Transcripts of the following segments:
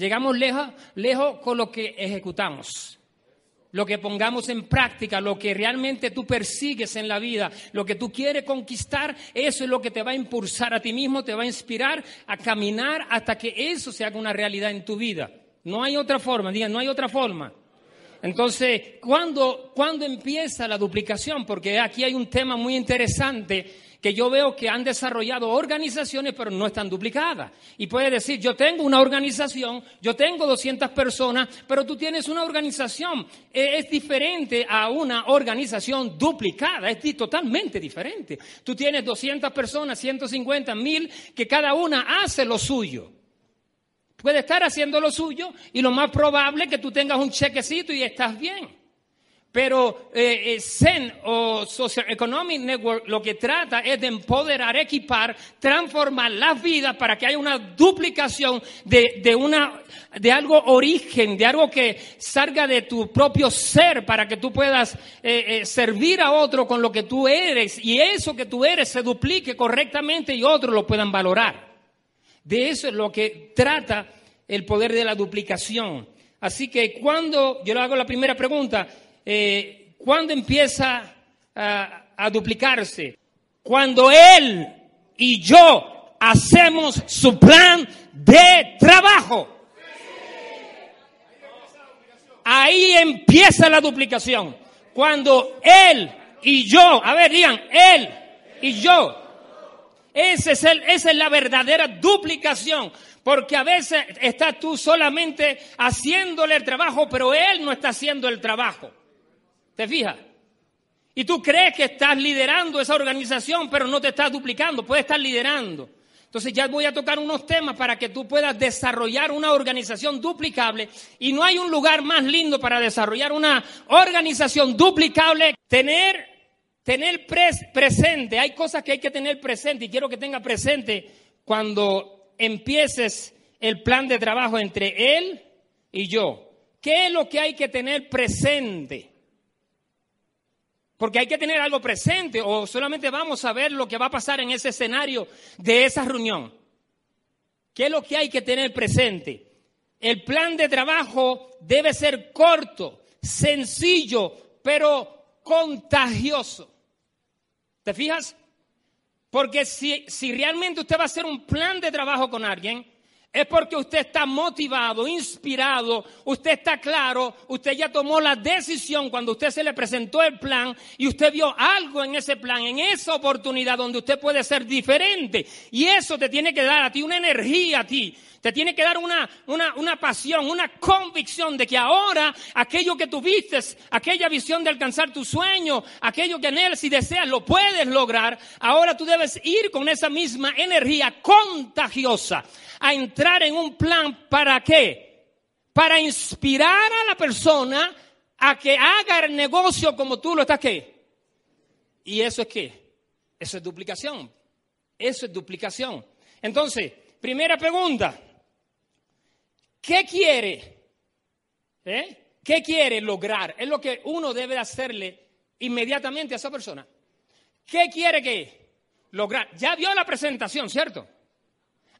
Llegamos lejos, con lo que ejecutamos lo que pongamos en práctica, lo que realmente tú persigues en la vida, lo que tú quieres conquistar, eso es lo que te va a impulsar a ti mismo, te va a inspirar a caminar hasta que eso se haga una realidad en tu vida. No hay otra forma, digan, no hay otra forma. Entonces, ¿cuándo, ¿cuándo empieza la duplicación? Porque aquí hay un tema muy interesante que yo veo que han desarrollado organizaciones, pero no están duplicadas. Y puede decir, yo tengo una organización, yo tengo 200 personas, pero tú tienes una organización. E, es diferente a una organización duplicada, es totalmente diferente. Tú tienes 200 personas, 150, 1000, que cada una hace lo suyo. Puede estar haciendo lo suyo y lo más probable es que tú tengas un chequecito y estás bien. Pero eh, eh, o Social Economic Network lo que trata es de empoderar, equipar, transformar las vidas para que haya una duplicación de, de, una, de algo origen, de algo que salga de tu propio ser para que tú puedas eh, servir a otro con lo que tú eres y eso que tú eres se duplique correctamente y otros lo puedan valorar. De eso es lo que trata el poder de la duplicación. Así que cuando, yo le hago la primera pregunta, eh, ¿cuándo empieza a, duplicarse? Cuando Él y yo hacemos su plan de trabajo. Ahí empieza la duplicación. Cuando Él y yo, a ver, digan, Él y yo. Ese es el, esa es la verdadera duplicación. Porque a veces estás tú solamente haciéndole el trabajo, pero Él no está haciendo el trabajo. ¿Te fijas? Y tú crees que estás liderando esa organización, pero no te estás duplicando, puedes estar liderando. Entonces ya voy a tocar unos temas para que tú puedas desarrollar una organización duplicable. Y no hay un lugar más lindo para desarrollar una organización duplicable. Tener, tener presente, hay cosas que hay que tener presente y quiero que tenga presente cuando empieces el plan de trabajo entre él y yo. ¿Qué es lo que hay que tener presente? Porque hay que tener algo presente o solamente vamos a ver lo que va a pasar en ese escenario de esa reunión. ¿Qué es lo que hay que tener presente? El plan de trabajo debe ser corto, sencillo, pero contagioso. ¿Te fijas? Porque si, si realmente usted va a hacer un plan de trabajo con alguien, es porque usted está motivado, inspirado, usted está claro, usted ya tomó la decisión cuando usted se le presentó el plan y usted vio algo en ese plan, en esa oportunidad donde usted puede ser diferente. Y eso te tiene que dar a ti una energía a ti. Te tiene que dar una, una, una pasión, una convicción de que ahora aquello que tuviste, aquella visión de alcanzar tu sueño, aquello que anhelas y deseas, lo puedes lograr. Ahora tú debes ir con esa misma energía contagiosa a entrar en un plan para qué? Para inspirar a la persona a que haga el negocio como tú lo estás qué. ¿Y eso es qué? Eso es duplicación. Eso es duplicación. Entonces, primera pregunta. ¿Qué quiere? ¿Eh? ¿Qué quiere lograr? Es lo que uno debe hacerle inmediatamente a esa persona. ¿Qué quiere que lograr? Ya vio la presentación, ¿cierto?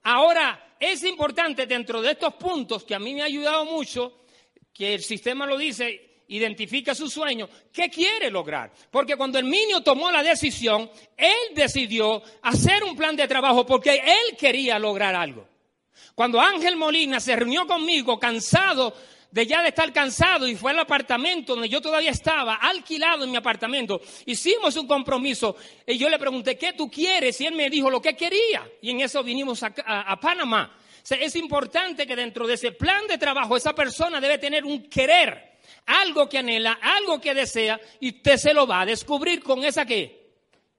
Ahora, es importante dentro de estos puntos que a mí me ha ayudado mucho, que el sistema lo dice, identifica su sueño, ¿qué quiere lograr? Porque cuando el niño tomó la decisión, él decidió hacer un plan de trabajo porque él quería lograr algo. Cuando Ángel Molina se reunió conmigo cansado de ya de estar cansado y fue al apartamento donde yo todavía estaba, alquilado en mi apartamento, hicimos un compromiso y yo le pregunté, ¿qué tú quieres? Y él me dijo lo que quería. Y en eso vinimos a, Panamá. es importante que dentro de ese plan de trabajo esa persona debe tener un querer, algo que anhela, algo que desea y usted se lo va a descubrir con esa que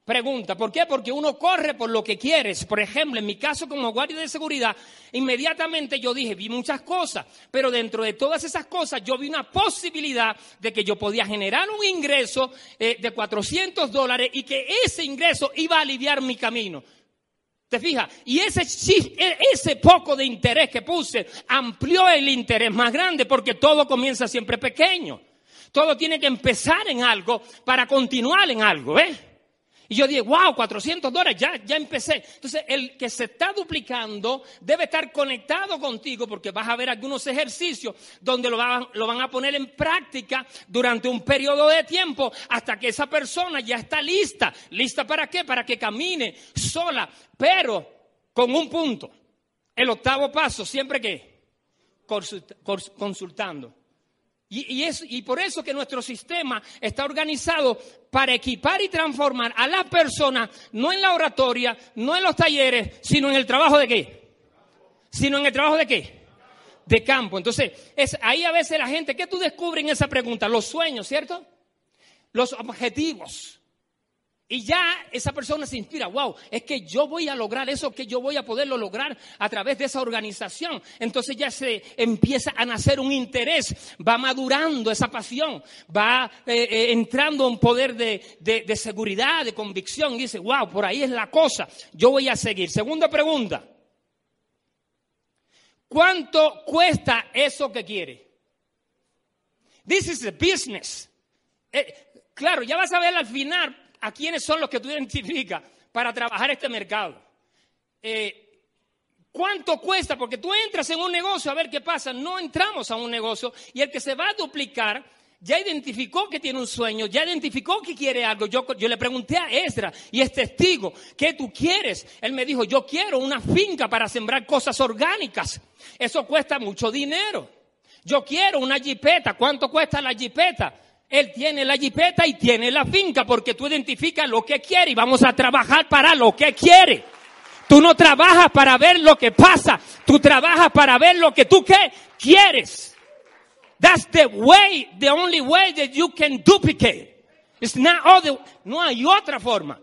Pregunta, ¿por qué? Porque uno corre por lo que quieres. Por ejemplo, en mi caso como guardia de seguridad, inmediatamente yo dije, vi muchas cosas, pero dentro de todas esas cosas yo vi una posibilidad de que yo podía generar un ingreso eh, de 400 dólares y que ese ingreso iba a aliviar mi camino. ¿Te fijas? Y ese, e, ese poco de interés que puse amplió el interés más grande porque todo comienza siempre pequeño. Todo tiene que empezar en algo para continuar en algo, ¿eh? Y yo dije, wow, 400 dólares, ya, ya empecé. Entonces, el que se está duplicando debe estar conectado contigo porque vas a ver algunos ejercicios donde lo lo van a poner en práctica durante un periodo de tiempo hasta que esa persona ya está lista. ¿Lista para qué? Para que camine sola, pero con un punto. El octavo paso, siempre que consultando. Y, es, y por eso que nuestro sistema está organizado para equipar y transformar a la persona, no en la oratoria, no en los talleres, sino en el trabajo de qué? Sino en el trabajo de qué? De campo. Entonces, es ahí a veces la gente, ¿qué tú descubres en esa pregunta? Los sueños, ¿cierto? Los objetivos. Y ya esa persona se inspira, wow, es que yo voy a lograr eso, que yo voy a poderlo lograr a través de esa organización. Entonces ya se empieza a nacer un interés, va madurando esa pasión, va eh, eh, entrando un poder de, de seguridad, de convicción. Y dice, wow, por ahí es la cosa, yo voy a seguir. Segunda pregunta, ¿cuánto cuesta eso que quiere? This is a business. Eh, claro, ya vas a ver al final a quiénes son los que tú identificas para trabajar este mercado. Eh, ¿Cuánto cuesta? Porque tú entras en un negocio a ver qué pasa. No entramos a un negocio y el que se va a duplicar ya identificó que tiene un sueño, ya identificó que quiere algo. Yo, yo le pregunté a Esdra y es testigo, ¿qué tú quieres? Él me dijo, yo quiero una finca para sembrar cosas orgánicas. Eso cuesta mucho dinero. Yo quiero una jipeta. ¿Cuánto cuesta la jipeta? Él tiene la jipeta y tiene la finca porque tú identificas lo que quiere y vamos a trabajar para lo que quiere. Tú no trabajas para ver lo que pasa, tú trabajas para ver lo que tú ¿qué? quieres. That's the way, the only way that you can duplicate. It's not other, no hay otra forma.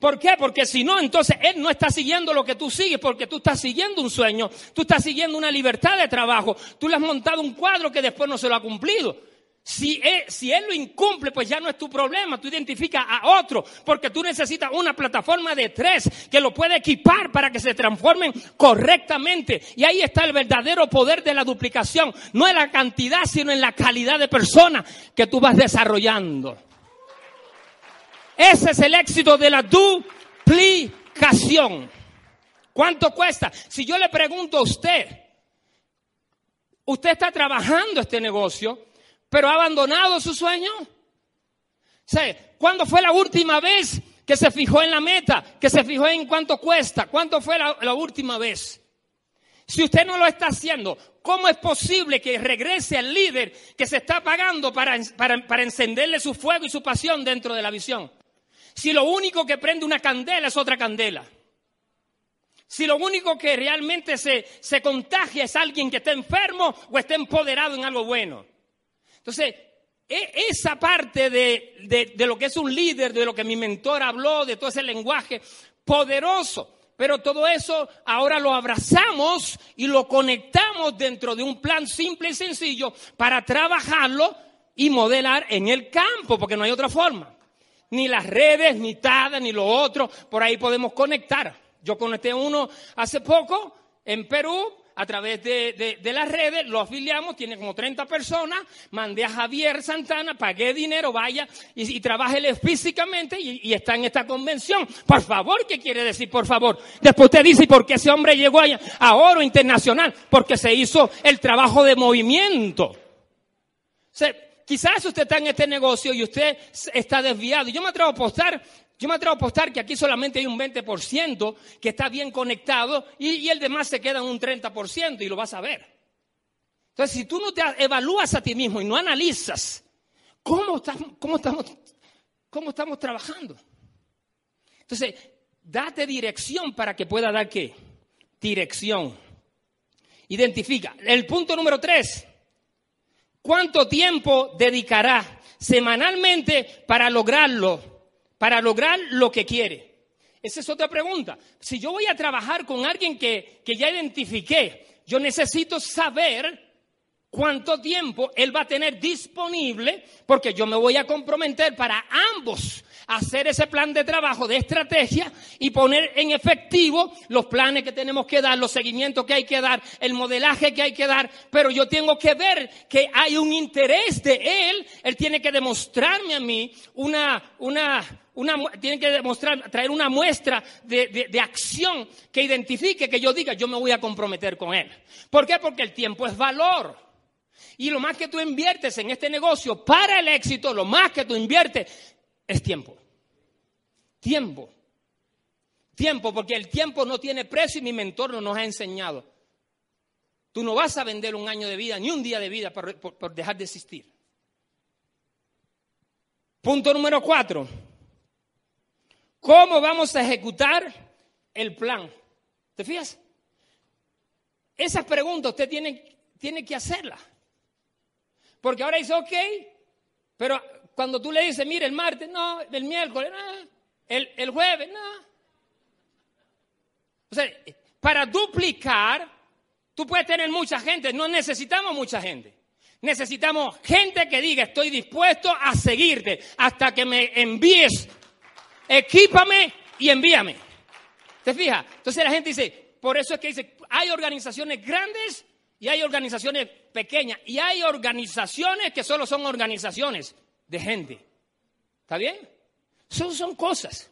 ¿Por qué? Porque si no, entonces él no está siguiendo lo que tú sigues, porque tú estás siguiendo un sueño, tú estás siguiendo una libertad de trabajo, tú le has montado un cuadro que después no se lo ha cumplido. Si él, si él, lo incumple, pues ya no es tu problema, tú identificas a otro, porque tú necesitas una plataforma de tres que lo puede equipar para que se transformen correctamente. Y ahí está el verdadero poder de la duplicación, no en la cantidad, sino en la calidad de personas que tú vas desarrollando. Ese es el éxito de la duplicación. ¿Cuánto cuesta? Si yo le pregunto a usted, usted está trabajando este negocio, pero ha abandonado su sueño. ¿Cuándo fue la última vez que se fijó en la meta? Que se fijó en cuánto cuesta. ¿Cuánto fue la, última vez? Si usted no lo está haciendo, ¿cómo es posible que regrese al líder que se está pagando para, para, encenderle su fuego y su pasión dentro de la visión? Si lo único que prende una candela es otra candela. Si lo único que realmente se, se contagia es alguien que está enfermo o está empoderado en algo bueno. Entonces, e, esa parte de, lo que es un líder, de lo que mi mentor habló, de todo ese lenguaje poderoso, pero todo eso ahora lo abrazamos y lo conectamos dentro de un plan simple y sencillo para trabajarlo y modelar en el campo, porque no hay otra forma. Ni las redes, ni TADA, ni lo otro, por ahí podemos conectar. Yo conecté uno hace poco en Perú, a través de, las redes, lo afiliamos, tiene como 30 personas, mandé a Javier Santana, pagué dinero, vaya y, y trabájele físicamente y, está en esta convención. Por favor, ¿qué quiere decir por favor? Después usted dice, ¿por qué ese hombre llegó allá a oro internacional? Porque se hizo el trabajo de movimiento. quizás usted está en este negocio y usted está desviado. Yo me atrevo a apostar yo me atrevo a apostar que aquí solamente hay un 20% que está bien conectado y, el demás se queda en un 30% y lo vas a ver. Entonces, si tú no te evalúas a ti mismo y no analizas cómo estamos, cómo estamos, cómo estamos trabajando, entonces, date dirección para que pueda dar qué? Dirección. Identifica. El punto número tres. ¿Cuánto tiempo dedicará semanalmente para lograrlo? Para lograr lo que quiere? Esa es otra pregunta. Si yo voy a trabajar con alguien que, que ya identifiqué, yo necesito saber cuánto tiempo él va a tener disponible, porque yo me voy a comprometer para ambos hacer ese plan de trabajo, de estrategia y poner en efectivo los planes que tenemos que dar, los seguimientos que hay que dar, el modelaje que hay que dar, pero yo tengo que ver que hay un interés de él, él tiene que demostrarme a mí una, una, una, tienen que demostrar, traer una muestra de, acción que identifique, que yo diga, yo me voy a comprometer con él. ¿Por qué? Porque el tiempo es valor. Y lo más que tú inviertes en este negocio para el éxito, lo más que tú inviertes es tiempo. Tiempo. Tiempo, porque el tiempo no tiene precio y mi mentor no nos ha enseñado. Tú no vas a vender un año de vida, ni un día de vida por, por dejar de existir. Punto número cuatro. ¿Cómo vamos a ejecutar el plan? ¿Te fijas? Esas preguntas usted tiene, tiene que hacerlas. Porque ahora dice, ok, pero cuando tú le dices, mire, el martes, no, el miércoles, no, el, el jueves, no. O sea, para duplicar, tú puedes tener mucha gente, no necesitamos mucha gente. Necesitamos gente que diga, estoy dispuesto a seguirte hasta que me envíes, equípame y envíame. ¿Te fijas? Entonces la gente dice, por eso es que dice, hay organizaciones grandes y hay organizaciones pequeñas y hay organizaciones que solo son organizaciones de gente. ¿Está bien? Son, son cosas.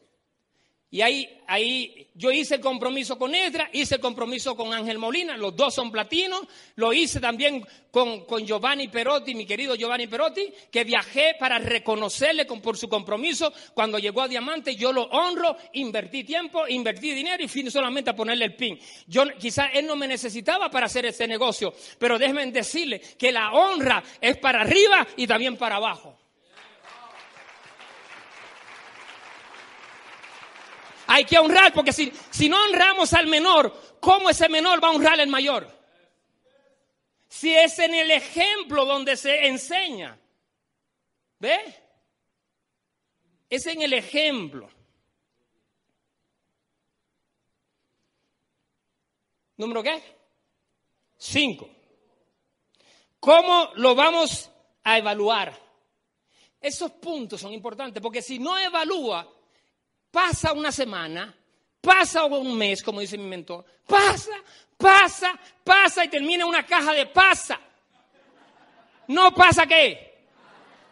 Y ahí, ahí yo hice el compromiso con Edra, hice el compromiso con Ángel Molina, los dos son platinos, lo hice también con, Giovanni Perotti, mi querido Giovanni Perotti, que viajé para reconocerle por su compromiso. Cuando llegó a Diamante, yo lo honro, invertí tiempo, invertí dinero y fui solamente a ponerle el pin. Yo, quizás él no me necesitaba para hacer este negocio, pero déjenme decirle que la honra es para arriba y también para abajo. Hay que honrar, porque si, si no honramos al menor, ¿cómo ese menor va a honrar al mayor? Si es en el ejemplo donde se enseña. ¿Ve? Es en el ejemplo. ¿Número qué? Cinco. ¿Cómo lo vamos a evaluar? Esos puntos son importantes porque si no evalúa, pasa una semana, pasa un mes, como dice mi mentor, pasa, pasa, pasa y termina una caja de pasa. No pasa qué.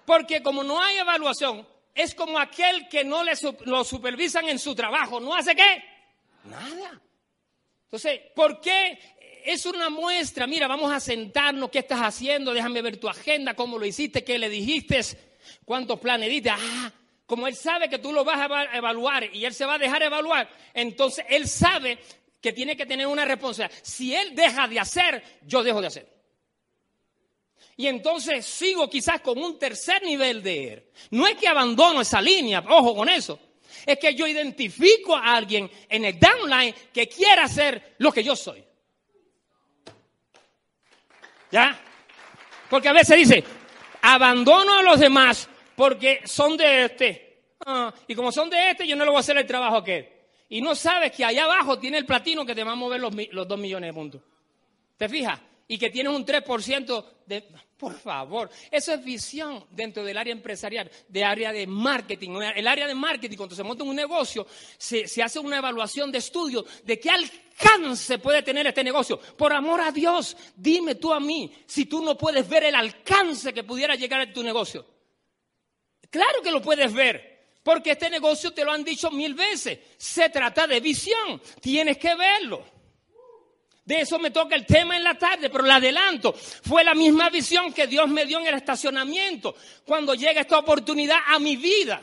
Porque como no hay evaluación, es como aquel que no le, lo supervisan en su trabajo, no hace qué. Nada. Entonces, ¿por qué? Es una muestra, mira, vamos a sentarnos, ¿qué estás haciendo? Déjame ver tu agenda, cómo lo hiciste, qué le dijiste, cuántos planes diste. Ah, como él sabe que tú lo vas a evaluar y él se va a dejar evaluar, entonces él sabe que tiene que tener una responsabilidad. Si él deja de hacer, yo dejo de hacer. Y entonces sigo quizás con un tercer nivel de él. No es que abandono esa línea, ojo con eso. Es que yo identifico a alguien en el downline que quiera hacer lo que yo soy. ¿Ya? Porque a veces dice, abandono a los demás porque son de este. Ah, y como son de este, yo no le voy a hacer el trabajo a aquel. Y no sabes que allá abajo tiene el platino que te va a mover los, 2 millones de puntos. ¿Te fijas? Y que tienes un 3% de... Por favor, eso es visión dentro del área empresarial, de área de marketing. El área de marketing, cuando se monta un negocio, se, se hace una evaluación de estudio de qué alcance puede tener este negocio. Por amor a Dios, dime tú a mí si tú no puedes ver el alcance que pudiera llegar a tu negocio. Claro que lo puedes ver, porque este negocio te lo han dicho mil veces. Se trata de visión, tienes que verlo. De eso me toca el tema en la tarde, pero lo adelanto. Fue la misma visión que Dios me dio en el estacionamiento cuando llega esta oportunidad a mi vida.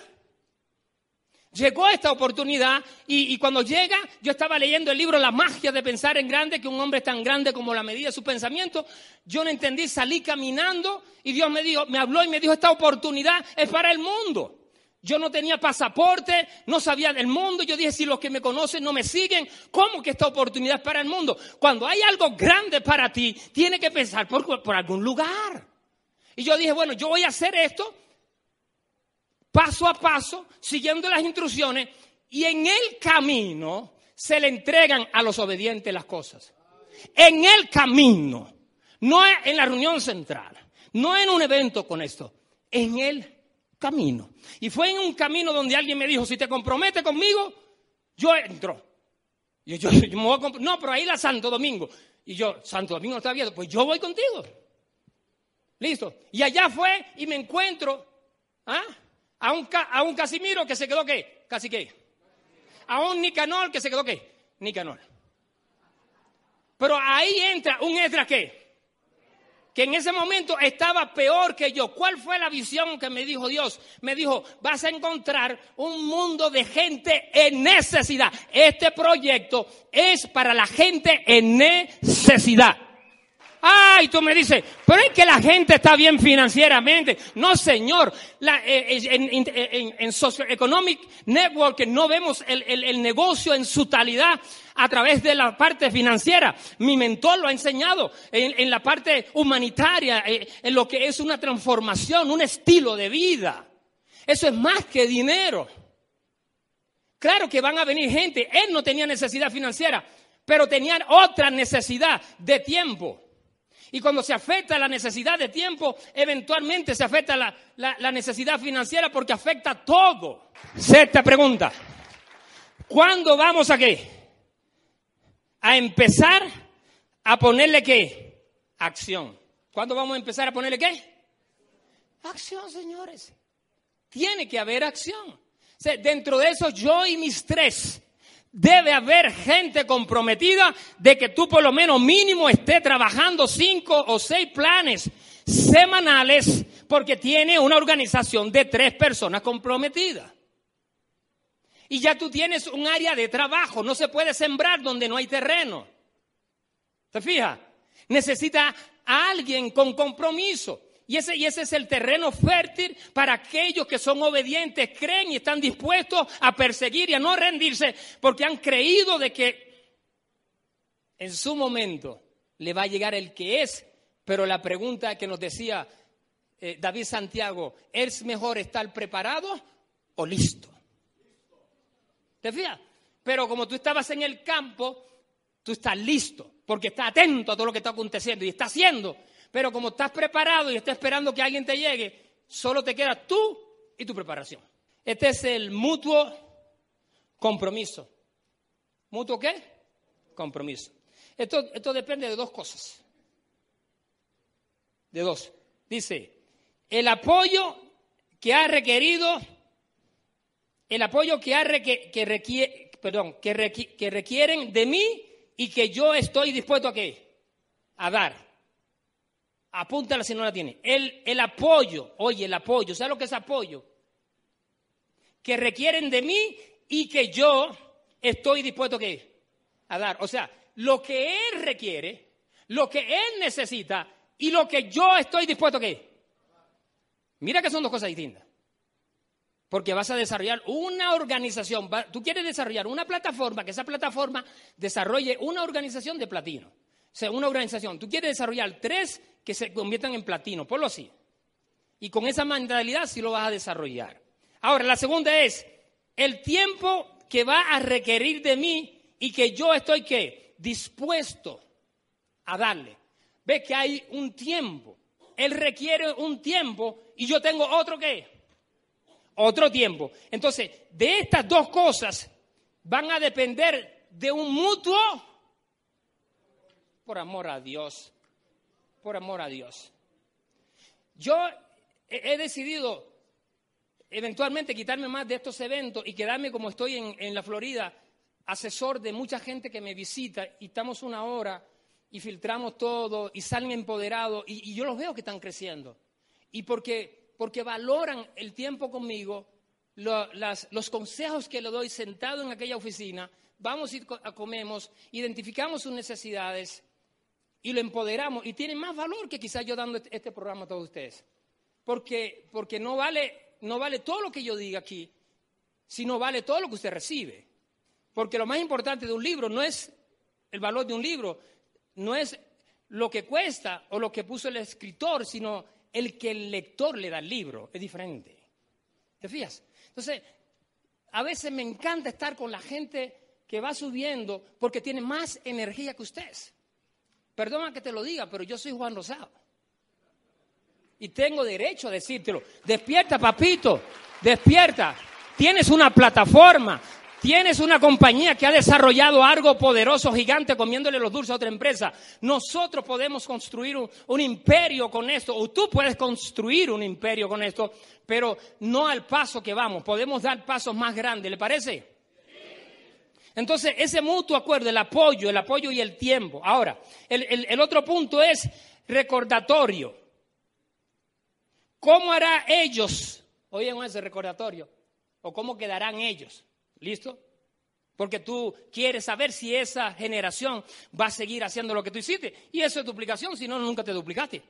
Llegó esta oportunidad y, cuando llega, yo estaba leyendo el libro La magia de pensar en grande, que un hombre es tan grande como la medida de su pensamiento. Yo no entendí, salí caminando y Dios me dijo, me habló y me dijo, esta oportunidad es para el mundo. Yo no tenía pasaporte, no sabía del mundo. Yo dije, si los que me conocen no me siguen, ¿cómo que esta oportunidad es para el mundo? Cuando hay algo grande para ti, tiene que pensar por, por algún lugar. Y yo dije, bueno, yo voy a hacer esto paso a paso, siguiendo las instrucciones, y en el camino se le entregan a los obedientes las cosas. En el camino, no en la reunión central, no en un evento con esto, en el camino. Y fue en un camino donde alguien me dijo, si te comprometes conmigo, yo entro. Y yo, me voy a no, pero ahí la Santo Domingo. Y yo, Santo Domingo está abierto, pues yo voy contigo. Listo. Y allá fue y me encuentro, ¿ah? A un, a un Casimiro que se quedó qué? Casi qué. A un Nicanor que se quedó qué? Nicanor. Pero ahí entra un Esdras qué? que en ese momento estaba peor que yo. ¿Cuál fue la visión que me dijo Dios? Me dijo, vas a encontrar un mundo de gente en necesidad. Este proyecto es para la gente en necesidad. Ay, tú me dices, pero es que la gente está bien financieramente. No, señor. La, eh, eh, en, en, en, Socioeconomic Network no vemos el, negocio en su totalidad a través de la parte financiera. Mi mentor lo ha enseñado en, la parte humanitaria, eh, en lo que es una transformación, un estilo de vida. Eso es más que dinero. Claro que van a venir gente. Él no tenía necesidad financiera, pero tenía otra necesidad de tiempo. Y cuando se afecta la necesidad de tiempo, eventualmente se afecta la, la, necesidad financiera porque afecta todo. Sexta pregunta. ¿Cuándo vamos a qué? A empezar a ponerle qué? Acción. ¿Cuándo vamos a empezar a ponerle qué? Acción, señores. Tiene que haber acción. dentro de eso, yo y mis tres Debe haber gente comprometida de que tú por lo menos mínimo estés trabajando cinco o seis planes semanales porque tiene una organización de tres personas comprometidas. Y ya tú tienes un área de trabajo, no se puede sembrar donde no hay terreno. ¿Te fijas? Necesita a alguien con compromiso. Y ese, y ese es el terreno fértil para aquellos que son obedientes, creen y están dispuestos a perseguir y a no rendirse porque han creído de que en su momento le va a llegar el que es. Pero la pregunta que nos decía eh, David Santiago, ¿es mejor estar preparado o listo? ¿Te fijas? Pero como tú estabas en el campo, tú estás listo, porque estás atento a todo lo que está aconteciendo y está haciendo pero como estás preparado y estás esperando que alguien te llegue, solo te queda tú y tu preparación. Este es el mutuo compromiso. ¿Mutuo qué? Compromiso. Esto, esto depende de dos cosas. De dos. Dice, el apoyo que ha requerido, el apoyo que, ha que, perdón, que, que requieren de mí y que yo estoy dispuesto a qué? A dar apúntala si no la tiene. El, el apoyo, oye, el apoyo, ¿sabes lo que es apoyo? Que requieren de mí y que yo estoy dispuesto a dar. O sea, lo que él requiere, lo que él necesita y lo que yo estoy dispuesto a qué. Mira que son dos cosas distintas. Porque vas a desarrollar una organización, tú quieres desarrollar una plataforma, que esa plataforma desarrolle una organización de platino. Sea, una organización, tú quieres desarrollar tres que se conviertan en platino, ponlo así. Y con esa mentalidad sí lo vas a desarrollar. Ahora, la segunda es el tiempo que va a requerir de mí y que yo estoy ¿qué? dispuesto a darle. Ve que hay un tiempo. Él requiere un tiempo y yo tengo otro qué? Otro tiempo. Entonces, de estas dos cosas van a depender de un mutuo por amor a Dios, por amor a Dios. Yo he decidido eventualmente quitarme más de estos eventos y quedarme como estoy en, la Florida, asesor de mucha gente que me visita y estamos una hora y filtramos todo y salen empoderados y, yo los veo que están creciendo. Y porque, porque valoran el tiempo conmigo, los consejos que le doy sentado en aquella oficina, vamos y comemos, identificamos sus necesidades y lo empoderamos y tiene más valor que quizás yo dando este, este programa a todos ustedes. Porque, porque no, vale, no vale todo lo que yo diga aquí, sino vale todo lo que usted recibe. Porque lo más importante de un libro no es el valor de un libro, no es lo que cuesta o lo que puso el escritor, sino el que el lector le da al libro. Es diferente. ¿Te fijas? Entonces, a veces me encanta estar con la gente que va subiendo porque tiene más energía que ustedes. Perdona que te lo diga, pero yo soy Juan Rosado. Y tengo derecho a decírtelo. Despierta, papito. Despierta. Tienes una plataforma. Tienes una compañía que ha desarrollado algo poderoso, gigante, comiéndole los dulces a otra empresa. Nosotros podemos construir un, un, imperio con esto, o tú puedes construir un imperio con esto, pero no al paso que vamos. Podemos dar pasos más grandes, ¿le parece? Entonces, ese mutuo acuerdo, el apoyo, el apoyo y el tiempo. Ahora, el, otro punto es recordatorio. ¿Cómo hará ellos? Oigan ese recordatorio. ¿O cómo quedarán ellos? ¿Listo? Porque tú quieres saber si esa generación va a seguir haciendo lo que tú hiciste. Y eso es duplicación, si no, nunca te duplicaste.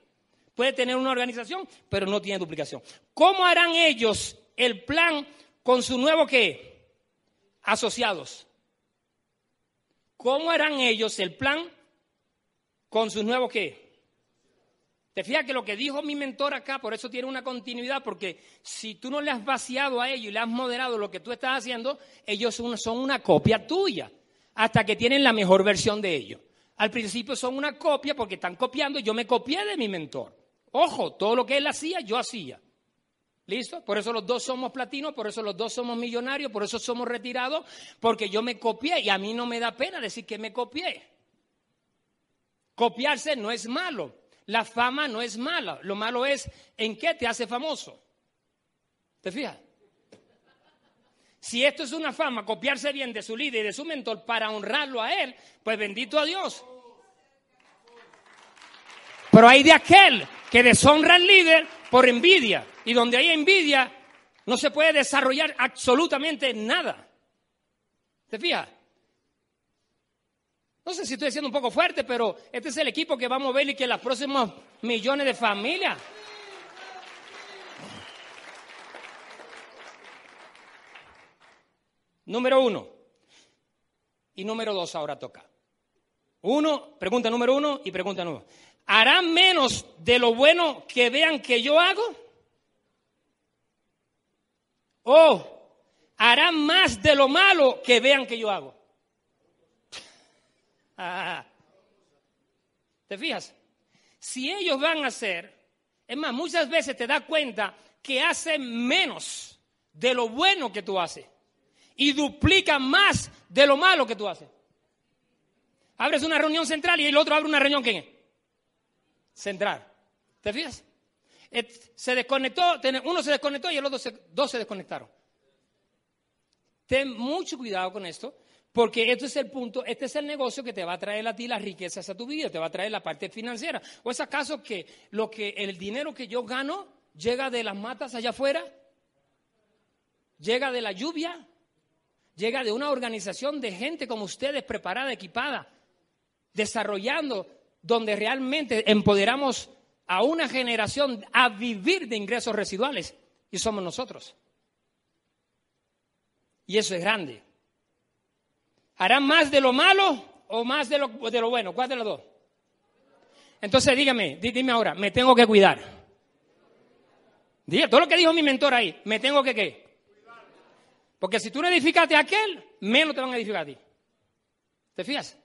Puede tener una organización, pero no tiene duplicación. ¿Cómo harán ellos el plan con su nuevo qué? Asociados. ¿Cómo harán ellos el plan con sus nuevos qué? Te fijas que lo que dijo mi mentor acá, por eso tiene una continuidad, porque si tú no le has vaciado a ellos y le has moderado lo que tú estás haciendo, ellos son una copia tuya, hasta que tienen la mejor versión de ellos. Al principio son una copia porque están copiando, yo me copié de mi mentor. Ojo, todo lo que él hacía, yo hacía. ¿Listo? Por eso los dos somos platinos, por eso los dos somos millonarios, por eso somos retirados, porque yo me copié y a mí no me da pena decir que me copié. Copiarse no es malo. La fama no es mala, lo malo es en qué te hace famoso. ¿Te fijas? Si esto es una fama, copiarse bien de su líder y de su mentor para honrarlo a él, pues bendito a Dios. Pero hay de aquel que deshonra al líder por envidia. Y donde hay envidia, no se puede desarrollar absolutamente nada. ¿Te fijas? No sé si estoy siendo un poco fuerte, pero este es el equipo que vamos a ver y que los próximos millones de familias. Número uno. Y número dos ahora toca. Uno, pregunta número uno y pregunta número. ¿Harán menos de lo bueno que vean que yo hago? ¿O harán más de lo malo que vean que yo hago? ¿Te fijas? Si ellos van a hacer, es más, muchas veces te das cuenta que hacen menos de lo bueno que tú haces y duplican más de lo malo que tú haces. Abres una reunión central y el otro abre una reunión ¿qué? Central. ¿Te fijas? Se desconectó, uno se desconectó y el otro dos se desconectaron. Ten mucho cuidado con esto, porque este es el punto, este es el negocio que te va a traer a ti las riquezas a tu vida, te va a traer la parte financiera. ¿O es acaso que lo que el dinero que yo gano llega de las matas allá afuera? ¿Llega de la lluvia? ¿Llega de una organización de gente como ustedes preparada, equipada, desarrollando donde realmente empoderamos a una generación a vivir de ingresos residuales? Y somos nosotros. Y eso es grande. ¿Harán más de lo malo o más de lo, de lo bueno? ¿Cuál de los dos? Entonces dígame, dime ahora, me tengo que cuidar. Diga, todo lo que dijo mi mentor ahí, me tengo que qué. Porque si tú no edificaste a aquel, menos te van a edificar a ti. ¿Te fijas?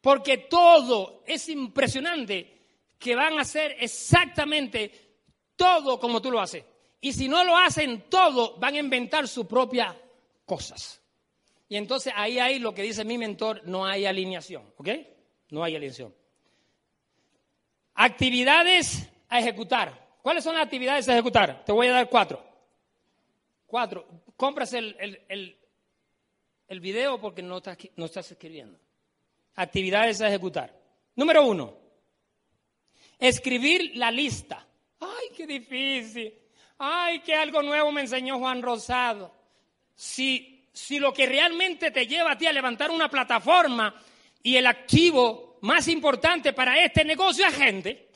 Porque todo es impresionante que van a hacer exactamente todo como tú lo haces. Y si no lo hacen todo, van a inventar sus propias cosas. Y entonces ahí hay lo que dice mi mentor, no hay alineación, ¿ok? No hay alineación. Actividades a ejecutar. ¿Cuáles son las actividades a ejecutar? Te voy a dar cuatro. Cuatro. Compras el, el, video porque no estás, no estás escribiendo. Actividades a ejecutar. Número uno. Escribir la lista. Ay, qué difícil. Ay, qué algo nuevo me enseñó Juan Rosado. Si si lo que realmente te lleva a ti a levantar una plataforma y el activo más importante para este negocio es gente,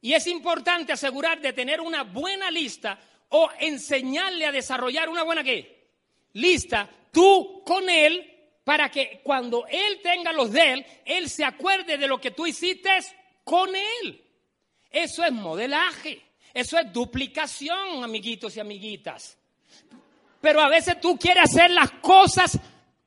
y es importante asegurar de tener una buena lista o enseñarle a desarrollar una buena ¿qué? lista, tú con él, para que cuando él tenga los de él, él se acuerde de lo que tú hiciste con él. Eso es modelaje, eso es duplicación, amiguitos y amiguitas. Pero a veces tú quieres hacer las cosas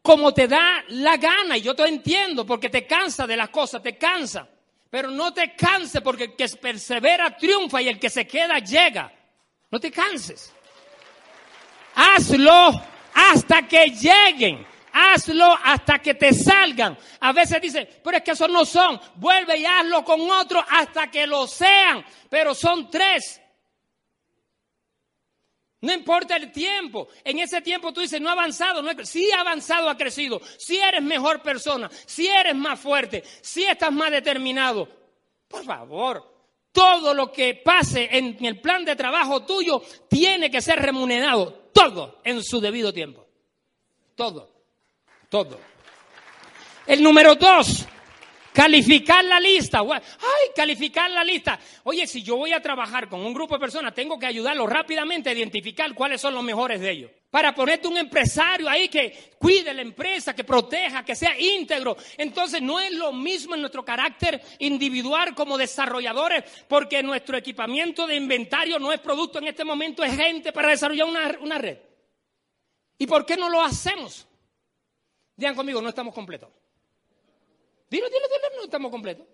como te da la gana. Y yo te entiendo porque te cansa de las cosas, te cansa. Pero no te canses porque el que persevera triunfa y el que se queda llega. No te canses. Hazlo hasta que lleguen. Hazlo hasta que te salgan. A veces dice, pero es que esos no son. Vuelve y hazlo con otro hasta que lo sean. Pero son tres. No importa el tiempo. En ese tiempo tú dices, no ha avanzado. No sí ha avanzado, ha crecido. Sí eres mejor persona. Sí eres más fuerte. Sí estás más determinado. Por favor, todo lo que pase en el plan de trabajo tuyo tiene que ser remunerado. Todo en su debido tiempo. Todo todo. El número dos, calificar la lista. Ay, calificar la lista. Oye, si yo voy a trabajar con un grupo de personas, tengo que ayudarlos rápidamente a identificar cuáles son los mejores de ellos. Para ponerte un empresario ahí que cuide la empresa, que proteja, que sea íntegro. Entonces no es lo mismo en nuestro carácter individual como desarrolladores, porque nuestro equipamiento de inventario no es producto en este momento, es gente para desarrollar una, una red. ¿Y por qué no lo hacemos? Digan conmigo, no estamos completos. Dilo, dilo, dilo, no estamos completos.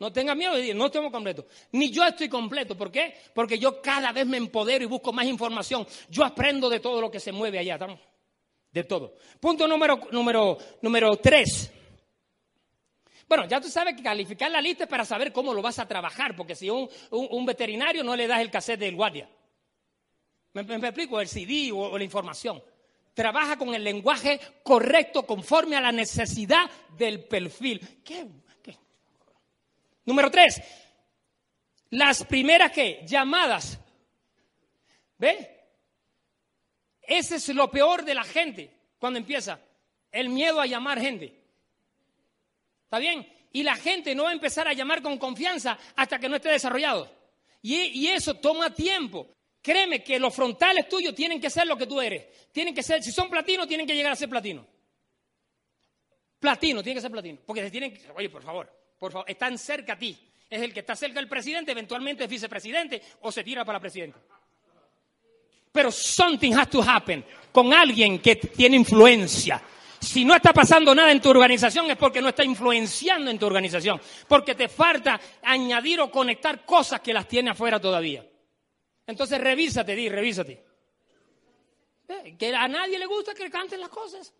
No tengan miedo de decir, no estamos completos. Ni yo estoy completo. ¿Por qué? Porque yo cada vez me empodero y busco más información. Yo aprendo de todo lo que se mueve allá. De todo. Punto número, número, número tres. Bueno, ya tú sabes que calificar la lista es para saber cómo lo vas a trabajar, porque si un, un, veterinario no le das el cassette del guardia. ¿Me, explico? El CD o la información trabaja con el lenguaje correcto conforme a la necesidad del perfil. ¿Qué? Número tres, las primeras que llamadas. ¿Ve? Ese es lo peor de la gente cuando empieza. El miedo a llamar gente. ¿Está bien? Y la gente no va a empezar a llamar con confianza hasta que no esté desarrollado. Y, y eso toma tiempo. Créeme que los frontales tuyos tienen que ser lo que tú eres. Tienen que ser, si son platino, tienen que llegar a ser platino. Platino, tiene que ser platino. Porque se tienen que, oye, por favor, por favor, están cerca a ti. Es el que está cerca del presidente, eventualmente es vicepresidente o se tira para presidente. Pero something has to happen con alguien que tiene influencia. Si no está pasando nada en tu organización es porque no está influenciando en tu organización. Porque te falta añadir o conectar cosas que las tiene afuera todavía. Entonces revísate, di, revísate. Que a nadie le gusta que canten las cosas.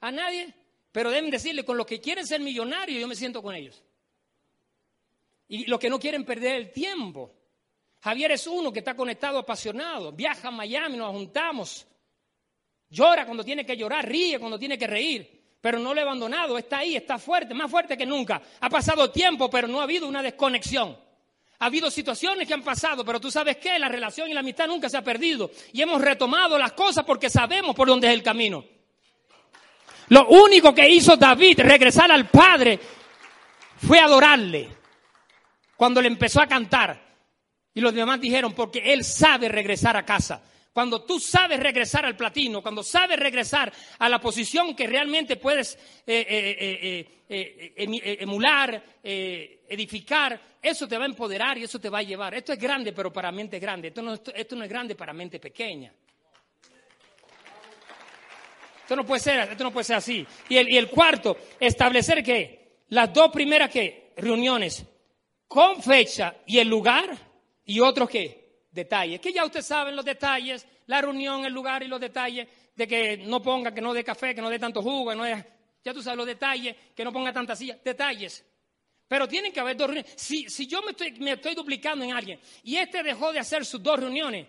A nadie. Pero deben decirle, con los que quieren ser millonarios, yo me siento con ellos. Y los que no quieren perder el tiempo. Javier es uno que está conectado, apasionado. Viaja a Miami, nos juntamos. Llora cuando tiene que llorar, ríe cuando tiene que reír. Pero no lo he abandonado, está ahí, está fuerte, más fuerte que nunca. Ha pasado tiempo, pero no ha habido una desconexión. Ha habido situaciones que han pasado, pero tú sabes que la relación y la amistad nunca se ha perdido. Y hemos retomado las cosas porque sabemos por dónde es el camino. Lo único que hizo David regresar al Padre fue adorarle. Cuando le empezó a cantar. Y los demás dijeron, porque él sabe regresar a casa. Cuando tú sabes regresar al platino, cuando sabes regresar a la posición que realmente puedes eh, eh, eh, emular, edificar, eso te va a empoderar y eso te va a llevar. Esto es grande, pero para mente grande. Esto no, es grande para mente pequeña. Esto no puede ser, esto no puede ser así. Y el, cuarto, establecer que las dos primeras que reuniones con fecha y el lugar y otros que detalles. Que ya ustedes saben los detalles, la reunión, el lugar y los detalles de que no ponga, que no dé café, que no dé tanto jugo, que no ya tú sabes los detalles, que no ponga tanta silla, detalles. Pero tienen que haber dos reuniones. Si, si yo me estoy, me estoy duplicando en alguien y este dejó de hacer sus dos reuniones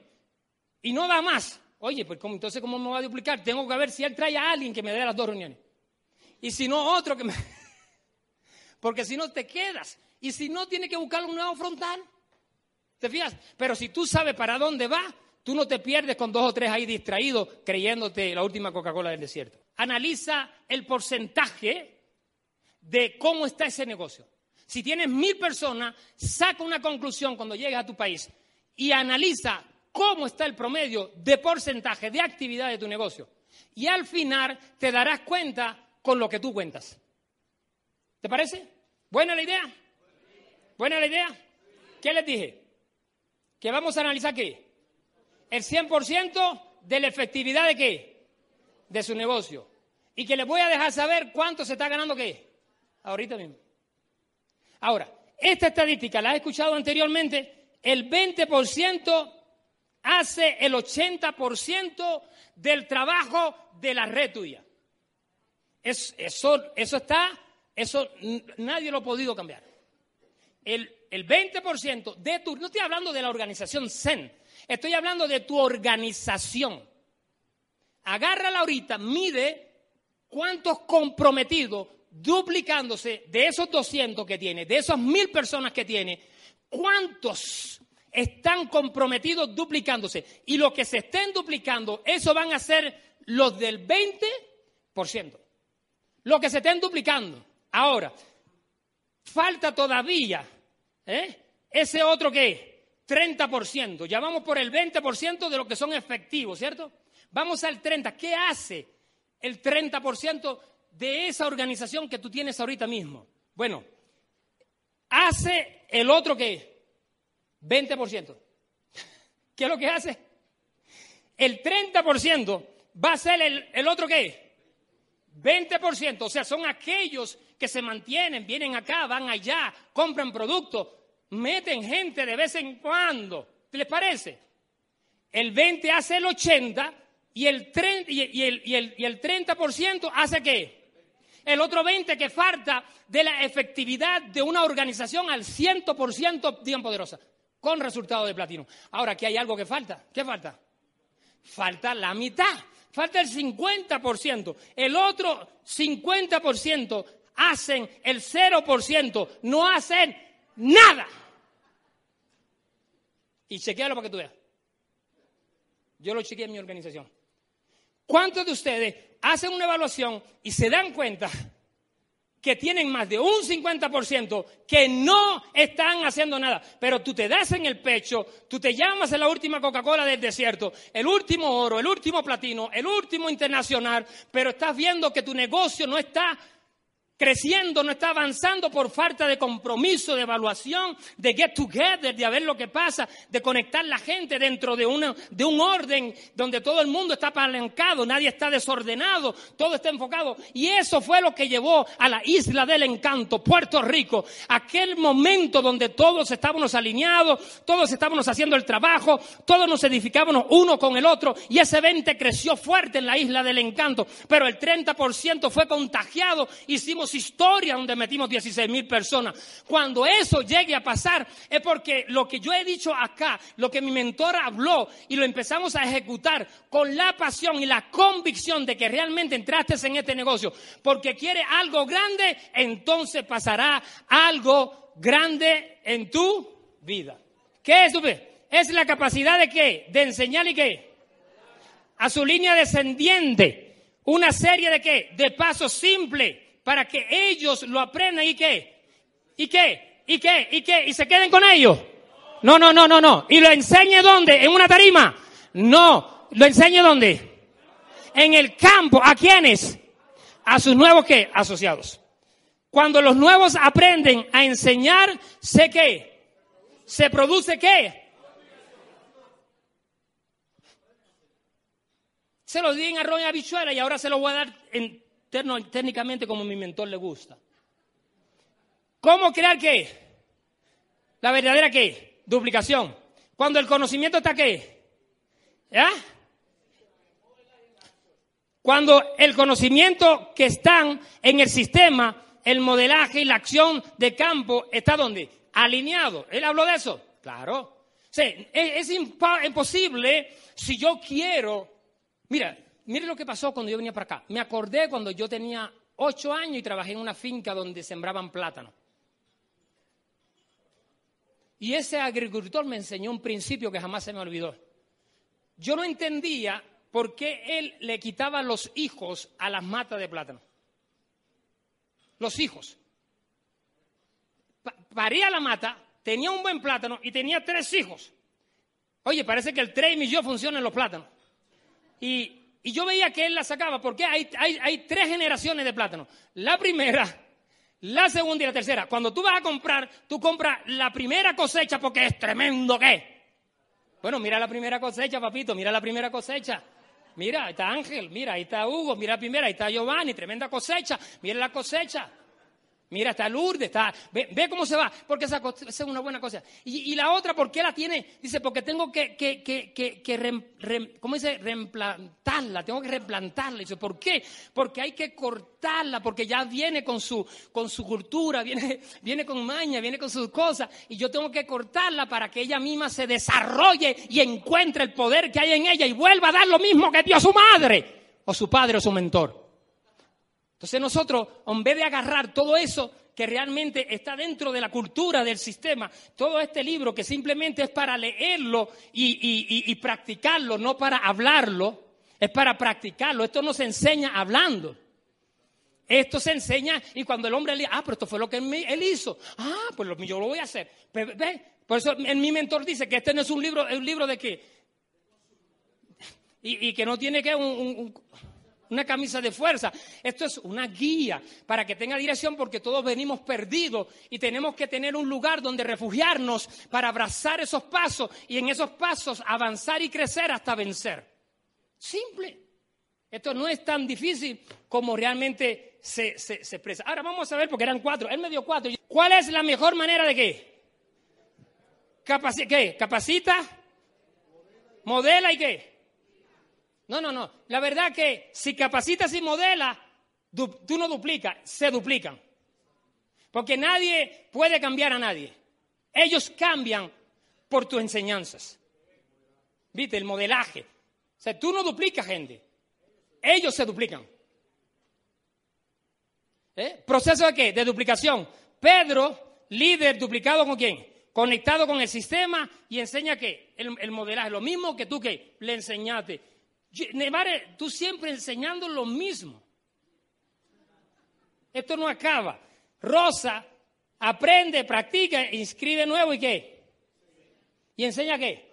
y no da más, oye, pues entonces ¿cómo me va a duplicar? Tengo que ver si él trae a alguien que me dé las dos reuniones. Y si no, otro que me... Porque si no, te quedas. Y si no, tiene que buscar un nuevo frontal. ¿Te fijas? Pero si tú sabes para dónde va, tú no te pierdes con dos o tres ahí distraídos creyéndote la última Coca-Cola del desierto. Analiza el porcentaje de cómo está ese negocio. Si tienes mil personas, saca una conclusión cuando llegues a tu país y analiza cómo está el promedio de porcentaje de actividad de tu negocio. Y al final te darás cuenta con lo que tú cuentas. ¿Te parece? ¿Buena la idea? ¿Buena la idea? ¿Qué les dije? Que vamos a analizar qué? El 100% de la efectividad de qué? De su negocio. Y que les voy a dejar saber cuánto se está ganando qué? Ahorita mismo. Ahora, esta estadística la he escuchado anteriormente, el 20% hace el 80% del trabajo de la red tuya. eso, eso está, eso nadie lo ha podido cambiar. El, el 20% de tu, no estoy hablando de la organización Zen, estoy hablando de tu organización. Agárrala ahorita, mide cuántos comprometidos duplicándose de esos 200 que tiene, de esas mil personas que tiene, cuántos están comprometidos duplicándose. Y los que se estén duplicando, eso van a ser los del 20%. Los que se estén duplicando. Ahora, falta todavía ¿eh? ese otro que 30%. Ya vamos por el 20% de lo que son efectivos, ¿cierto? Vamos al 30%. ¿Qué hace el 30% de esa organización que tú tienes ahorita mismo? Bueno, hace el otro que 20%. ¿Qué es lo que hace? El 30% va a ser el, el otro qué? 20%. O sea, son aquellos que se mantienen, vienen acá, van allá, compran productos, meten gente de vez en cuando. ¿Qué les parece? El 20 hace el 80 y el, 30, y, el, y, el, y el 30% hace qué? El otro 20 que falta de la efectividad de una organización al 100% bien poderosa con resultado de platino. Ahora, aquí hay algo que falta. ¿Qué falta? Falta la mitad. Falta el 50%. El otro 50% hacen el 0%. No hacen nada. Y chequealo para que tú veas. Yo lo chequeé en mi organización. ¿Cuántos de ustedes hacen una evaluación y se dan cuenta que tienen más de un 50% que no están haciendo nada. Pero tú te das en el pecho, tú te llamas en la última Coca-Cola del desierto, el último oro, el último platino, el último internacional, pero estás viendo que tu negocio no está creciendo, no está avanzando por falta de compromiso, de evaluación, de get together, de ver lo que pasa, de conectar la gente dentro de, una, de un orden donde todo el mundo está palancado, nadie está desordenado, todo está enfocado. Y eso fue lo que llevó a la isla del encanto, Puerto Rico, aquel momento donde todos estábamos alineados, todos estábamos haciendo el trabajo, todos nos edificábamos uno con el otro y ese 20 creció fuerte en la isla del encanto, pero el 30% fue contagiado, hicimos historia donde metimos 16 mil personas. Cuando eso llegue a pasar es porque lo que yo he dicho acá, lo que mi mentor habló y lo empezamos a ejecutar con la pasión y la convicción de que realmente entraste en este negocio porque quiere algo grande, entonces pasará algo grande en tu vida. ¿Qué es vida? Es la capacidad de qué? De enseñar y qué? A su línea descendiente. Una serie de qué? De pasos simples para que ellos lo aprendan y qué, y qué, y qué, y qué, y se queden con ellos. No, no, no, no, no. ¿Y lo enseñe dónde? ¿En una tarima? No. ¿Lo enseñe dónde? En el campo. ¿A quiénes? A sus nuevos qué? Asociados. Cuando los nuevos aprenden a enseñar, sé qué. Se produce qué. Se lo di en arroz y habichuela y ahora se lo voy a dar en técnicamente como mi mentor le gusta. ¿Cómo crear qué? La verdadera qué? Duplicación. Cuando el conocimiento está qué? ¿Ya? Cuando el conocimiento que están en el sistema, el modelaje y la acción de campo está donde? Alineado. ¿Él habló de eso? Claro. es imposible si yo quiero. Mira, Mire lo que pasó cuando yo venía para acá. Me acordé cuando yo tenía ocho años y trabajé en una finca donde sembraban plátano. Y ese agricultor me enseñó un principio que jamás se me olvidó. Yo no entendía por qué él le quitaba los hijos a las matas de plátano. Los hijos. paría la mata, tenía un buen plátano y tenía tres hijos. Oye, parece que el tres y yo funcionan los plátanos. Y y yo veía que él la sacaba porque hay, tres generaciones de plátano. La primera, la segunda y la tercera. Cuando tú vas a comprar, tú compras la primera cosecha porque es tremendo que. Bueno, mira la primera cosecha, papito, mira la primera cosecha. Mira, ahí está Ángel, mira, ahí está Hugo, mira la primera, ahí está Giovanni, tremenda cosecha, mira la cosecha. Mira, está Lourdes, está, ve, cómo se va, porque esa, es una buena cosa. Y, la otra, ¿por qué la tiene? Dice, porque tengo que, que, que, que, ¿cómo dice? Reemplantarla, tengo que replantarla. Dice, ¿por qué? Porque hay que cortarla, porque ya viene con su, con su cultura, viene, viene con maña, viene con sus cosas, y yo tengo que cortarla para que ella misma se desarrolle y encuentre el poder que hay en ella y vuelva a dar lo mismo que dio su madre, o su padre, o su mentor. Entonces nosotros, en vez de agarrar todo eso que realmente está dentro de la cultura del sistema, todo este libro que simplemente es para leerlo y, practicarlo, no para hablarlo, es para practicarlo. Esto no se enseña hablando. Esto se enseña y cuando el hombre le ah, pero esto fue lo que él hizo. Ah, pues yo lo voy a hacer. Por eso en mi mentor dice que este no es un libro, es un libro de qué. Y, que no tiene que un una camisa de fuerza. Esto es una guía para que tenga dirección porque todos venimos perdidos y tenemos que tener un lugar donde refugiarnos para abrazar esos pasos y en esos pasos avanzar y crecer hasta vencer. Simple. Esto no es tan difícil como realmente se, expresa. Ahora vamos a ver, porque eran cuatro, él me dio cuatro. ¿Cuál es la mejor manera de qué? ¿Qué? ¿Capacita? ¿Modela y qué? No, no, no. La verdad que si capacitas y modelas, tú no duplicas, se duplican. Porque nadie puede cambiar a nadie. Ellos cambian por tus enseñanzas. ¿Viste? El modelaje. O sea, tú no duplicas gente. Ellos se duplican. ¿Eh? ¿Proceso de qué? De duplicación. Pedro, líder, duplicado con quién? Conectado con el sistema y enseña qué? El, el modelaje. Lo mismo que tú que le enseñaste Nevare, tú siempre enseñando lo mismo. Esto no acaba. Rosa aprende, practica, inscribe nuevo y qué. ¿Y enseña qué?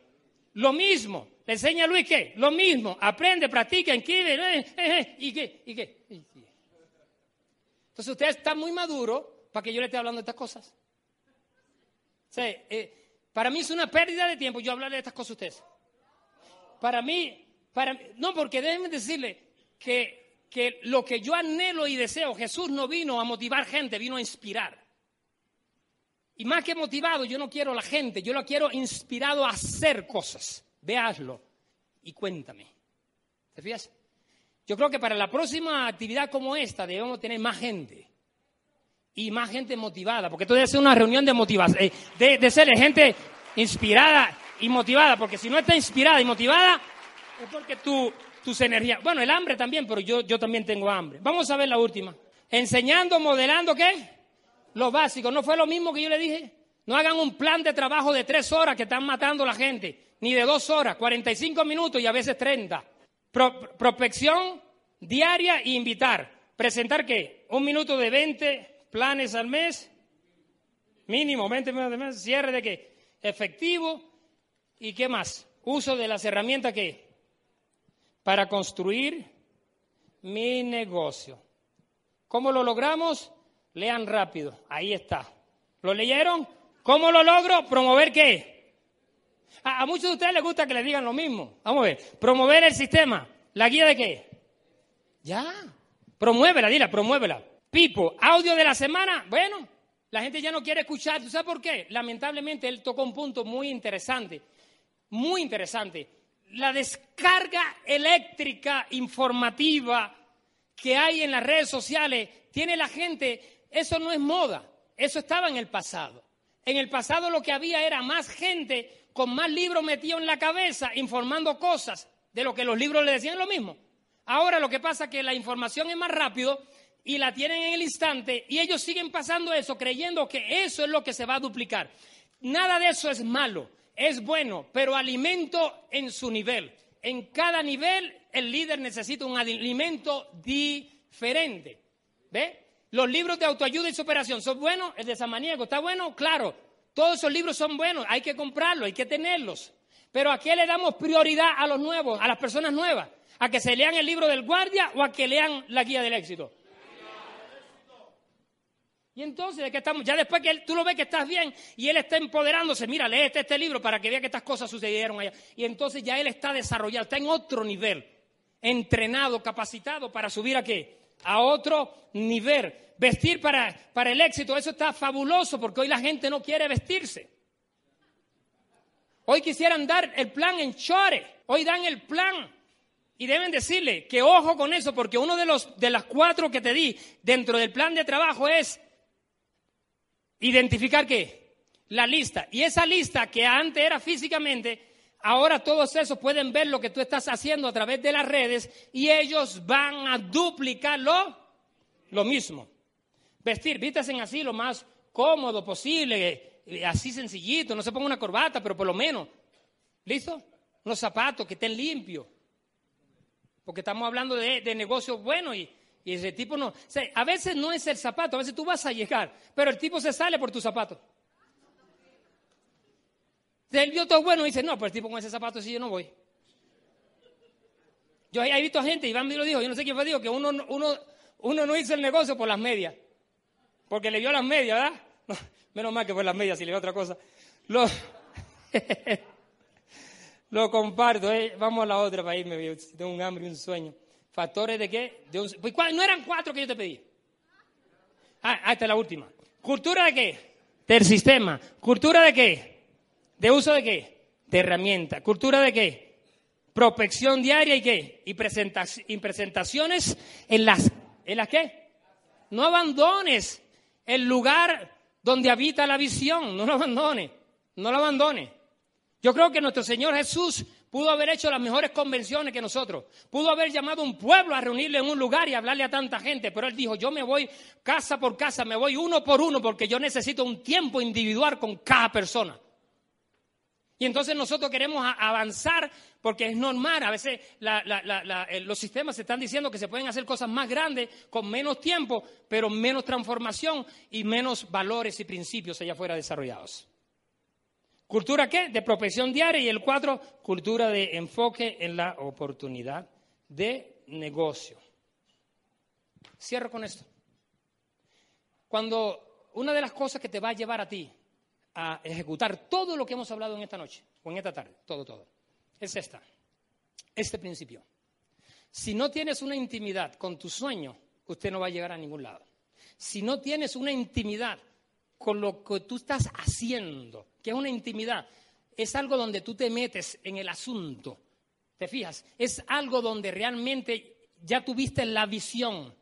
Lo mismo. Le enseña a Luis qué? Lo mismo. Aprende, practica, inscribe. Eh, eh, eh, ¿Y qué? ¿Y qué? Entonces usted está muy maduro para que yo le esté hablando de estas cosas. para mí es una pérdida de tiempo yo hablarle de estas cosas a ustedes. Para mí no, porque déjenme decirle que, que lo que yo anhelo y deseo, Jesús no vino a motivar gente, vino a inspirar. Y más que motivado, yo no quiero a la gente, yo lo quiero inspirado a hacer cosas. Veaslo y cuéntame. ¿Te fijas? Yo creo que para la próxima actividad como esta debemos tener más gente. Y más gente motivada, porque esto debe ser una reunión de motivación, eh, de, de ser gente inspirada y motivada, porque si no está inspirada y motivada, es porque tú, tus energías. Bueno, el hambre también, pero yo, yo también tengo hambre. Vamos a ver la última. Enseñando, modelando, ¿qué? Lo básico. ¿No fue lo mismo que yo le dije? No hagan un plan de trabajo de tres horas que están matando a la gente, ni de dos horas, 45 minutos y a veces 30. prospección diaria e invitar. ¿Presentar qué? Un minuto de 20 planes al mes, mínimo 20 minutos al mes, cierre de qué? Efectivo y qué más? Uso de las herramientas que para construir mi negocio. ¿Cómo lo logramos? Lean rápido. Ahí está. ¿Lo leyeron? ¿Cómo lo logro? ¿Promover qué? A, muchos de ustedes les gusta que les digan lo mismo. Vamos a ver. Promover el sistema. ¿La guía de qué? Ya. Promuévela, dila, promuévela. Pipo, audio de la semana. Bueno, la gente ya no quiere escuchar. ¿Tú sabes por qué? Lamentablemente él tocó un punto muy interesante. Muy interesante la descarga eléctrica informativa que hay en las redes sociales, tiene la gente, eso no es moda, eso estaba en el pasado. En el pasado lo que había era más gente con más libros metidos en la cabeza informando cosas de lo que los libros le decían lo mismo. Ahora lo que pasa es que la información es más rápido y la tienen en el instante y ellos siguen pasando eso creyendo que eso es lo que se va a duplicar. Nada de eso es malo es bueno, pero alimento en su nivel. En cada nivel el líder necesita un alimento diferente. ¿Ve? Los libros de autoayuda y superación son buenos, el de Samaniego está bueno, claro. Todos esos libros son buenos, hay que comprarlos, hay que tenerlos. Pero ¿a qué le damos prioridad a los nuevos, a las personas nuevas? ¿A que se lean el libro del guardia o a que lean la guía del éxito? Y entonces, ¿de qué estamos? Ya después que él, tú lo ves que estás bien y él está empoderándose, mira, lee este, este libro para que vea que estas cosas sucedieron allá. Y entonces ya él está desarrollado, está en otro nivel, entrenado, capacitado para subir a qué? a otro nivel. Vestir para, para el éxito, eso está fabuloso porque hoy la gente no quiere vestirse. Hoy quisieran dar el plan en chore, hoy dan el plan. Y deben decirle que ojo con eso, porque uno de los de las cuatro que te di dentro del plan de trabajo es identificar qué? La lista. Y esa lista que antes era físicamente, ahora todos esos pueden ver lo que tú estás haciendo a través de las redes y ellos van a duplicarlo lo mismo. Vestir, vístase así lo más cómodo posible, eh, así sencillito, no se ponga una corbata, pero por lo menos, ¿listo? Unos zapatos que estén limpios. Porque estamos hablando de, negocios buenos y, ese tipo no. a veces no es el zapato, a veces tú vas a llegar, pero el tipo se sale por tu zapato. Él vio todo bueno y dice, no, pues el tipo con ese zapato sí yo no voy. Yo he visto gente, Iván me lo dijo, yo no sé quién fue, dijo que uno, uno, uno no hizo el negocio por las medias. Porque le vio las medias, ¿verdad? menos mal que fue las medias, si le vio otra cosa. Lo, lo comparto, ¿eh? vamos a la otra para irme, tengo un hambre y un sueño. ¿Factores de qué? pues, no eran cuatro que yo te pedí. Ah, esta es la última. ¿Cultura de qué? Del sistema. ¿Cultura de qué? ¿De uso de qué? De herramienta. ¿Cultura de qué? Prospección diaria y qué? Y, presentaciones en las, ¿en las qué? No abandones el lugar donde habita la visión. No lo abandone. No lo abandone. Yo creo que nuestro Señor Jesús pudo haber hecho las mejores convenciones que nosotros. Pudo haber llamado a un pueblo a reunirle en un lugar y hablarle a tanta gente. Pero Él dijo, yo me voy casa por casa, me voy uno por uno porque yo necesito un tiempo individual con cada persona. Y entonces nosotros queremos avanzar porque es normal. A veces eh, los sistemas se están diciendo que se pueden hacer cosas más grandes con menos tiempo, pero menos transformación y menos valores y principios allá afuera desarrollados. ¿Cultura qué? De profesión diaria. Y el cuatro, cultura de enfoque en la oportunidad de negocio. Cierro con esto. Cuando una de las cosas que te va a llevar a ti a ejecutar todo lo que hemos hablado en esta noche o en esta tarde, todo, todo. Es esta, este principio. Si no tienes una intimidad con tu sueño, usted no va a llegar a ningún lado. Si no tienes una intimidad con lo que tú estás haciendo, que es una intimidad, es algo donde tú te metes en el asunto. ¿Te fijas? Es algo donde realmente ya tuviste la visión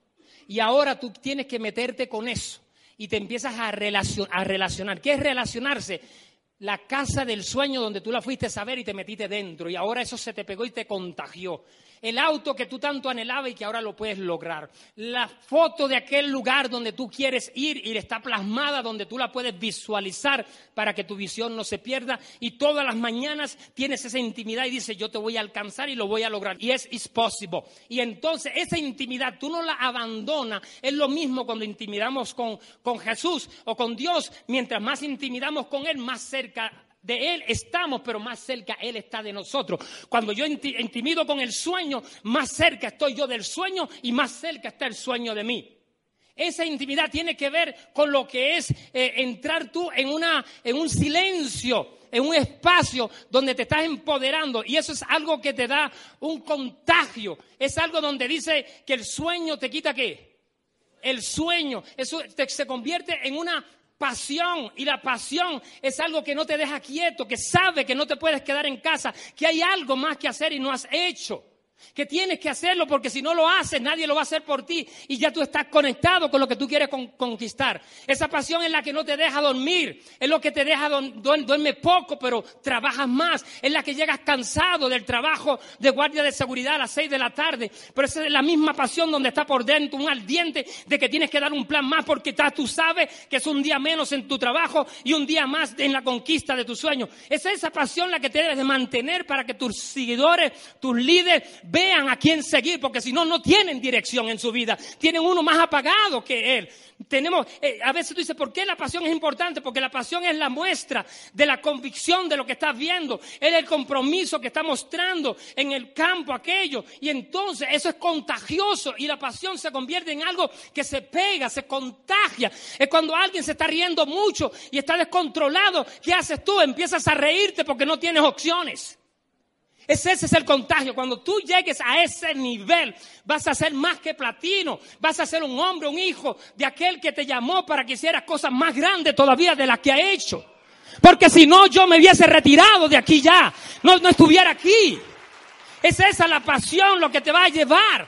y ahora tú tienes que meterte con eso y te empiezas a, relacionar. ¿Qué es relacionarse? La casa del sueño donde tú la fuiste a saber y te metiste dentro y ahora eso se te pegó y te contagió el auto que tú tanto anhelabas y que ahora lo puedes lograr. La foto de aquel lugar donde tú quieres ir y está plasmada donde tú la puedes visualizar para que tu visión no se pierda. Y todas las mañanas tienes esa intimidad y dices, yo te voy a alcanzar y lo voy a lograr. Y es is possible. Y entonces esa intimidad tú no la abandonas. Es lo mismo cuando intimidamos con, con Jesús o con Dios. Mientras más intimidamos con Él, más cerca de Él estamos, pero más cerca Él está de nosotros. Cuando yo intimido con el sueño, más cerca estoy yo del sueño y más cerca está el sueño de mí. Esa intimidad tiene que ver con lo que es eh, entrar tú en, un silencio, en un espacio donde te estás empoderando. Y eso es algo que te da un contagio. Es algo donde dice que el sueño te quita qué? El sueño. Eso se convierte en una pasión. Y la pasión es algo que no te deja quieto, que sabe que no te puedes quedar en casa, que hay algo más que hacer y no has hecho que tienes que hacerlo porque si no lo haces nadie lo va a hacer por ti y ya tú estás conectado con lo que tú quieres conquistar. Esa pasión es la que no te deja dormir, es lo que te deja duerme poco pero trabajas más, es la que llegas cansado del trabajo de guardia de seguridad a las seis de la tarde, pero esa es la misma pasión donde está por dentro un ardiente de que tienes que dar un plan más porque tú sabes que es un día menos en tu trabajo y un día más en la conquista de tu sueño. Es esa pasión la que te debes de mantener para que tus seguidores, tus líderes vean a quién seguir, porque si no, no tienen dirección en su vida. Tienen uno más apagado que él. Tenemos, eh, a veces tú dices, ¿por qué la pasión es importante? Porque la pasión es la muestra de la convicción de lo que estás viendo. Es el compromiso que está mostrando en el campo aquello. Y entonces eso es contagioso y la pasión se convierte en algo que se pega, se contagia. Es cuando alguien se está riendo mucho y está descontrolado. ¿Qué haces tú? Empiezas a reírte porque no tienes opciones. Ese, ese es el contagio. Cuando tú llegues a ese nivel, vas a ser más que platino. Vas a ser un hombre, un hijo de aquel que te llamó para que hicieras cosas más grandes todavía de las que ha hecho. Porque si no, yo me hubiese retirado de aquí ya. No, no estuviera aquí. Es esa la pasión lo que te va a llevar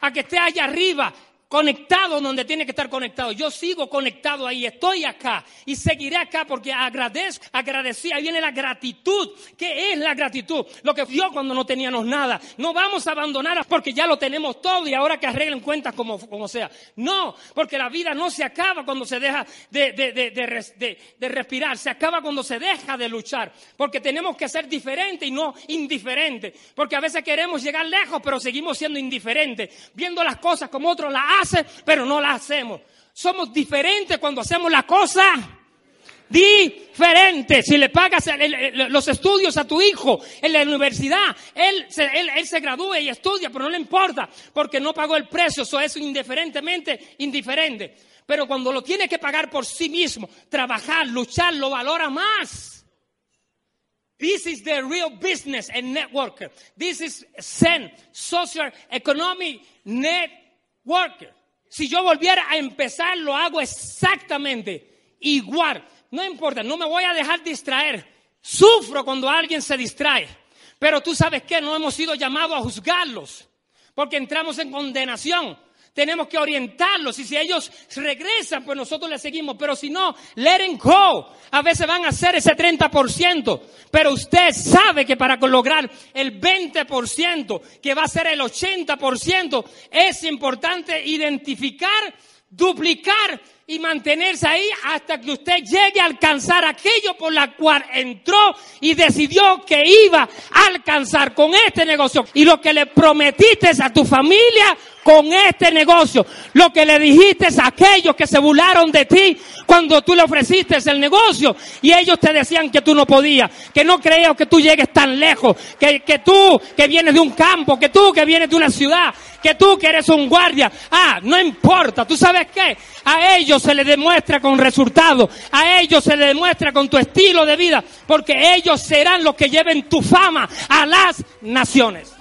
a que esté allá arriba conectado donde tiene que estar conectado. Yo sigo conectado ahí, estoy acá y seguiré acá porque agradezco, agradecí. Ahí viene la gratitud. ¿Qué es la gratitud? Lo que dio cuando no teníamos nada. No vamos a abandonar porque ya lo tenemos todo y ahora que arreglen cuentas como, como sea. No, porque la vida no se acaba cuando se deja de, de, de, de respirar, se acaba cuando se deja de luchar. Porque tenemos que ser diferentes y no indiferentes. Porque a veces queremos llegar lejos, pero seguimos siendo indiferentes, viendo las cosas como otros las hacen pero no la hacemos. Somos diferentes cuando hacemos la cosa diferente. Si le pagas los estudios a tu hijo en la universidad, él se, él, gradúa y estudia, pero no le importa porque no pagó el precio. Eso es indiferentemente indiferente. Pero cuando lo tiene que pagar por sí mismo, trabajar, luchar, lo valora más. This is the real business and networker. This is Zen, social economic networker. Si yo volviera a empezar, lo hago exactamente igual. No importa, no me voy a dejar distraer. Sufro cuando alguien se distrae. Pero tú sabes que no hemos sido llamados a juzgarlos, porque entramos en condenación tenemos que orientarlos y si ellos regresan, pues nosotros les seguimos, pero si no, let go. A veces van a hacer ese 30%, pero usted sabe que para lograr el 20%, que va a ser el 80%, es importante identificar, duplicar y mantenerse ahí hasta que usted llegue a alcanzar aquello por la cual entró y decidió que iba a alcanzar con este negocio. Y lo que le prometiste a tu familia con este negocio. Lo que le dijiste a aquellos que se burlaron de ti cuando tú le ofreciste el negocio y ellos te decían que tú no podías, que no creías que tú llegues tan lejos, que, que tú que vienes de un campo, que tú que vienes de una ciudad, que tú que eres un guardia. Ah, no importa, ¿tú sabes qué? A ellos se les demuestra con resultados, a ellos se les demuestra con tu estilo de vida, porque ellos serán los que lleven tu fama a las naciones.